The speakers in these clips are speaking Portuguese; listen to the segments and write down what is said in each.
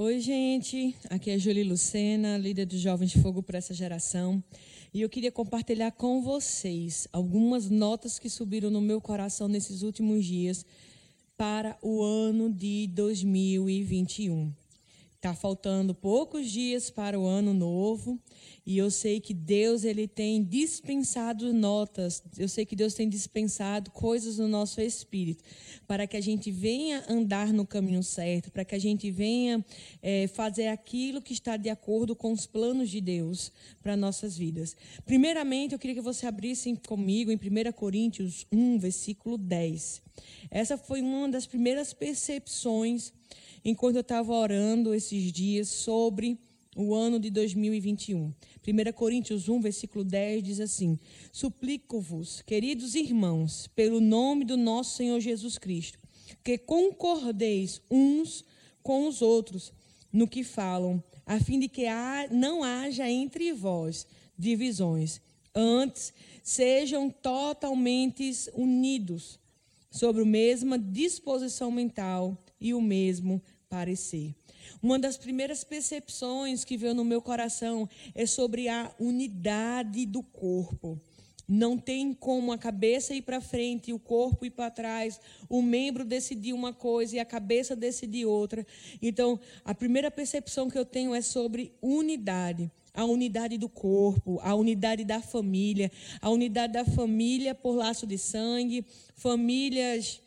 Oi, gente. Aqui é Julie Lucena, líder dos Jovens de Fogo para essa geração. E eu queria compartilhar com vocês algumas notas que subiram no meu coração nesses últimos dias para o ano de 2021. Está faltando poucos dias para o ano novo e eu sei que Deus ele tem dispensado notas, eu sei que Deus tem dispensado coisas no nosso espírito para que a gente venha andar no caminho certo, para que a gente venha é, fazer aquilo que está de acordo com os planos de Deus para nossas vidas. Primeiramente, eu queria que você abrisse comigo em 1 Coríntios 1, versículo 10. Essa foi uma das primeiras percepções enquanto eu estava orando esses dias sobre o ano de 2021. 1 Coríntios 1, versículo 10 diz assim: Suplico-vos, queridos irmãos, pelo nome do nosso Senhor Jesus Cristo, que concordeis uns com os outros no que falam, a fim de que não haja entre vós divisões. Antes, sejam totalmente unidos sobre a mesma disposição mental e o mesmo parecer. Uma das primeiras percepções que veio no meu coração é sobre a unidade do corpo. Não tem como a cabeça ir para frente e o corpo ir para trás, o membro decidir uma coisa e a cabeça decidir outra. Então, a primeira percepção que eu tenho é sobre unidade a unidade do corpo, a unidade da família, a unidade da família por laço de sangue, famílias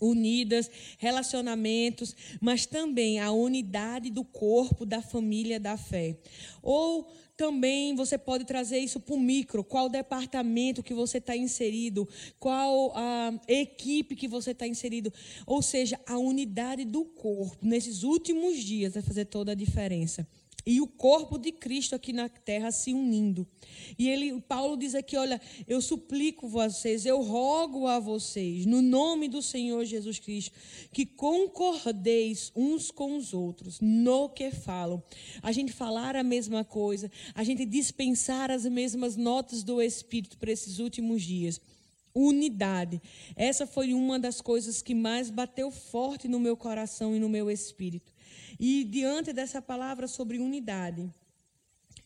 unidas, relacionamentos, mas também a unidade do corpo, da família, da fé. Ou também você pode trazer isso para o micro, qual departamento que você está inserido, qual a equipe que você está inserido. Ou seja, a unidade do corpo, nesses últimos dias, vai fazer toda a diferença e o corpo de Cristo aqui na terra se unindo. E ele, Paulo diz aqui, olha, eu suplico vocês, eu rogo a vocês, no nome do Senhor Jesus Cristo, que concordeis uns com os outros no que falam. A gente falar a mesma coisa, a gente dispensar as mesmas notas do Espírito para esses últimos dias unidade. Essa foi uma das coisas que mais bateu forte no meu coração e no meu espírito. E diante dessa palavra sobre unidade,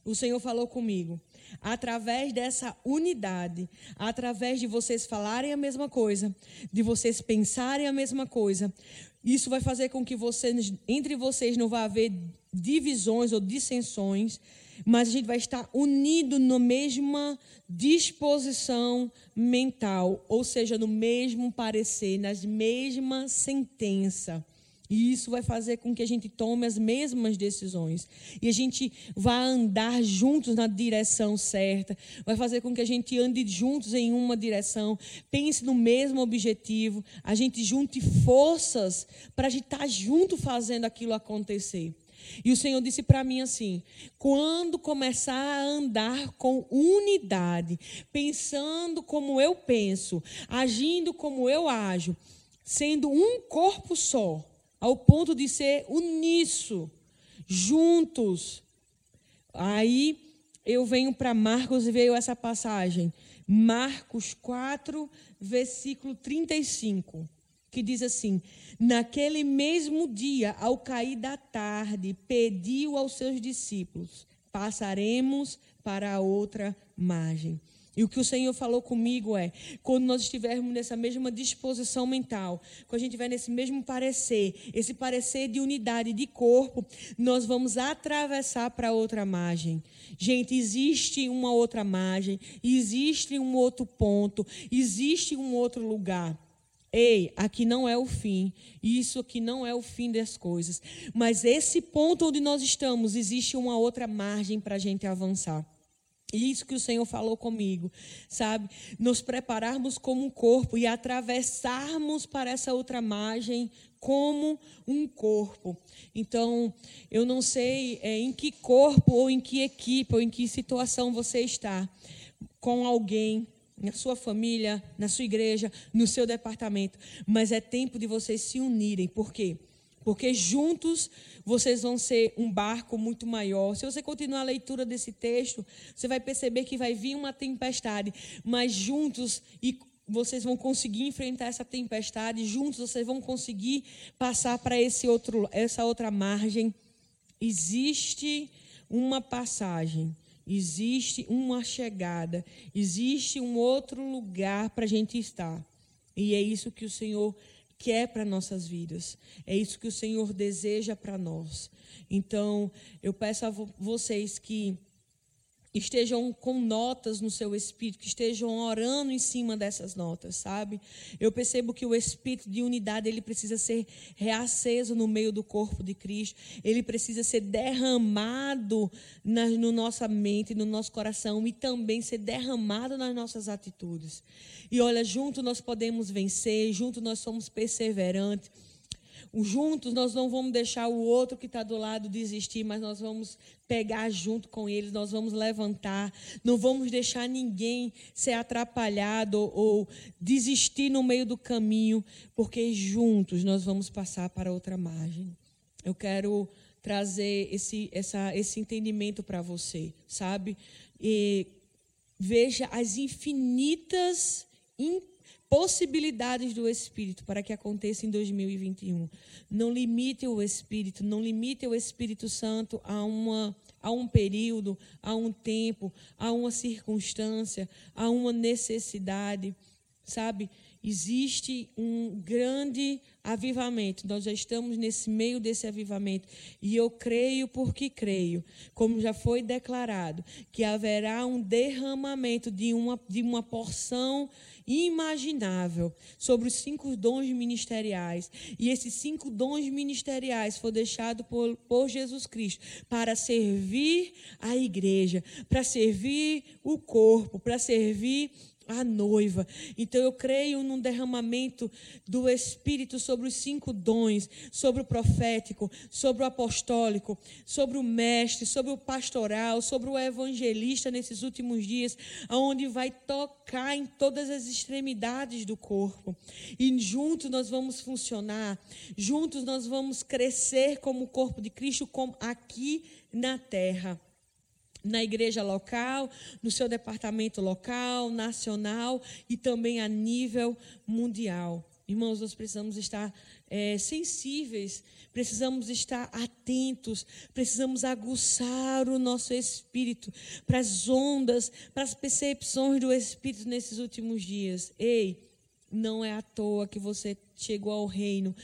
o Senhor falou comigo. Através dessa unidade, através de vocês falarem a mesma coisa, de vocês pensarem a mesma coisa, isso vai fazer com que vocês, entre vocês não vá haver divisões ou dissensões, mas a gente vai estar unido na mesma disposição mental, ou seja, no mesmo parecer, nas mesma sentença. E isso vai fazer com que a gente tome as mesmas decisões. E a gente vá andar juntos na direção certa. Vai fazer com que a gente ande juntos em uma direção. Pense no mesmo objetivo. A gente junte forças para a gente estar tá junto fazendo aquilo acontecer. E o Senhor disse para mim assim: quando começar a andar com unidade, pensando como eu penso, agindo como eu ajo, sendo um corpo só, ao ponto de ser uniço, juntos. Aí eu venho para Marcos e veio essa passagem. Marcos 4, versículo 35, que diz assim: Naquele mesmo dia, ao cair da tarde, pediu aos seus discípulos: Passaremos para a outra margem. E o que o Senhor falou comigo é: quando nós estivermos nessa mesma disposição mental, quando a gente estiver nesse mesmo parecer, esse parecer de unidade de corpo, nós vamos atravessar para outra margem. Gente, existe uma outra margem, existe um outro ponto, existe um outro lugar. Ei, aqui não é o fim, isso aqui não é o fim das coisas. Mas esse ponto onde nós estamos, existe uma outra margem para a gente avançar. Isso que o Senhor falou comigo, sabe? Nos prepararmos como um corpo e atravessarmos para essa outra margem como um corpo. Então, eu não sei é, em que corpo ou em que equipe ou em que situação você está com alguém na sua família, na sua igreja, no seu departamento, mas é tempo de vocês se unirem. Por quê? Porque juntos vocês vão ser um barco muito maior. Se você continuar a leitura desse texto, você vai perceber que vai vir uma tempestade, mas juntos e vocês vão conseguir enfrentar essa tempestade, juntos vocês vão conseguir passar para esse outro essa outra margem existe uma passagem, existe uma chegada, existe um outro lugar para a gente estar. E é isso que o Senhor quer para nossas vidas. É isso que o Senhor deseja para nós. Então, eu peço a vocês que estejam com notas no seu espírito, que estejam orando em cima dessas notas, sabe? Eu percebo que o espírito de unidade, ele precisa ser reaceso no meio do corpo de Cristo. Ele precisa ser derramado na no nossa mente, no nosso coração e também ser derramado nas nossas atitudes. E olha, junto nós podemos vencer, junto nós somos perseverantes juntos nós não vamos deixar o outro que está do lado desistir, mas nós vamos pegar junto com eles, nós vamos levantar, não vamos deixar ninguém ser atrapalhado ou, ou desistir no meio do caminho, porque juntos nós vamos passar para outra margem. Eu quero trazer esse, essa, esse entendimento para você, sabe? E veja as infinitas possibilidades do Espírito para que aconteça em 2021. Não limite o Espírito, não limite o Espírito Santo a, uma, a um período, a um tempo, a uma circunstância, a uma necessidade. Sabe? Existe um grande avivamento. Nós já estamos nesse meio desse avivamento. E eu creio porque creio, como já foi declarado, que haverá um derramamento de uma, de uma porção imaginável sobre os cinco dons ministeriais. E esses cinco dons ministeriais foram deixados por, por Jesus Cristo para servir a igreja, para servir o corpo, para servir a noiva. Então eu creio num derramamento do Espírito sobre os cinco dons, sobre o profético, sobre o apostólico, sobre o mestre, sobre o pastoral, sobre o evangelista nesses últimos dias, aonde vai tocar em todas as extremidades do corpo. E juntos nós vamos funcionar, juntos nós vamos crescer como o corpo de Cristo como aqui na terra na igreja local, no seu departamento local, nacional e também a nível mundial. Irmãos, nós precisamos estar é, sensíveis, precisamos estar atentos, precisamos aguçar o nosso espírito para as ondas, para as percepções do espírito nesses últimos dias. Ei, não é à toa que você chegou ao reino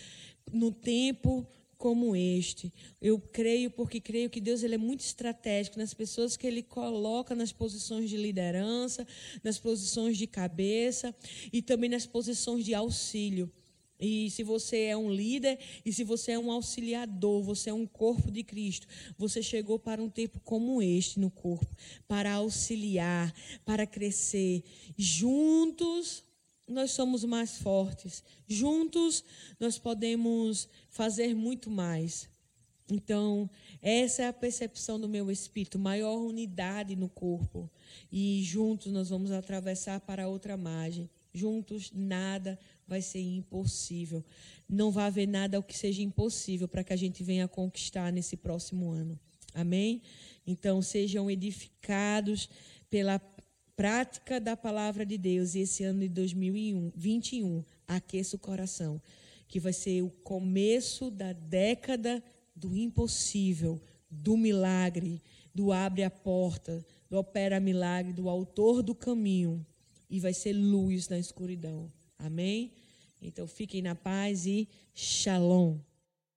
no tempo como este. Eu creio porque creio que Deus ele é muito estratégico nas pessoas que ele coloca nas posições de liderança, nas posições de cabeça e também nas posições de auxílio. E se você é um líder e se você é um auxiliador, você é um corpo de Cristo, você chegou para um tempo como este no corpo, para auxiliar, para crescer. Juntos nós somos mais fortes. Juntos nós podemos fazer muito mais. Então, essa é a percepção do meu espírito, maior unidade no corpo. E juntos nós vamos atravessar para outra margem. Juntos nada vai ser impossível. Não vai haver nada que seja impossível para que a gente venha conquistar nesse próximo ano. Amém? Então, sejam edificados pela prática da palavra de Deus e esse ano de 2021 aqueça o coração, que vai ser o começo da década do impossível, do milagre, do abre a porta, do opera milagre, do autor do caminho e vai ser luz na escuridão. Amém? Então fiquem na paz e shalom.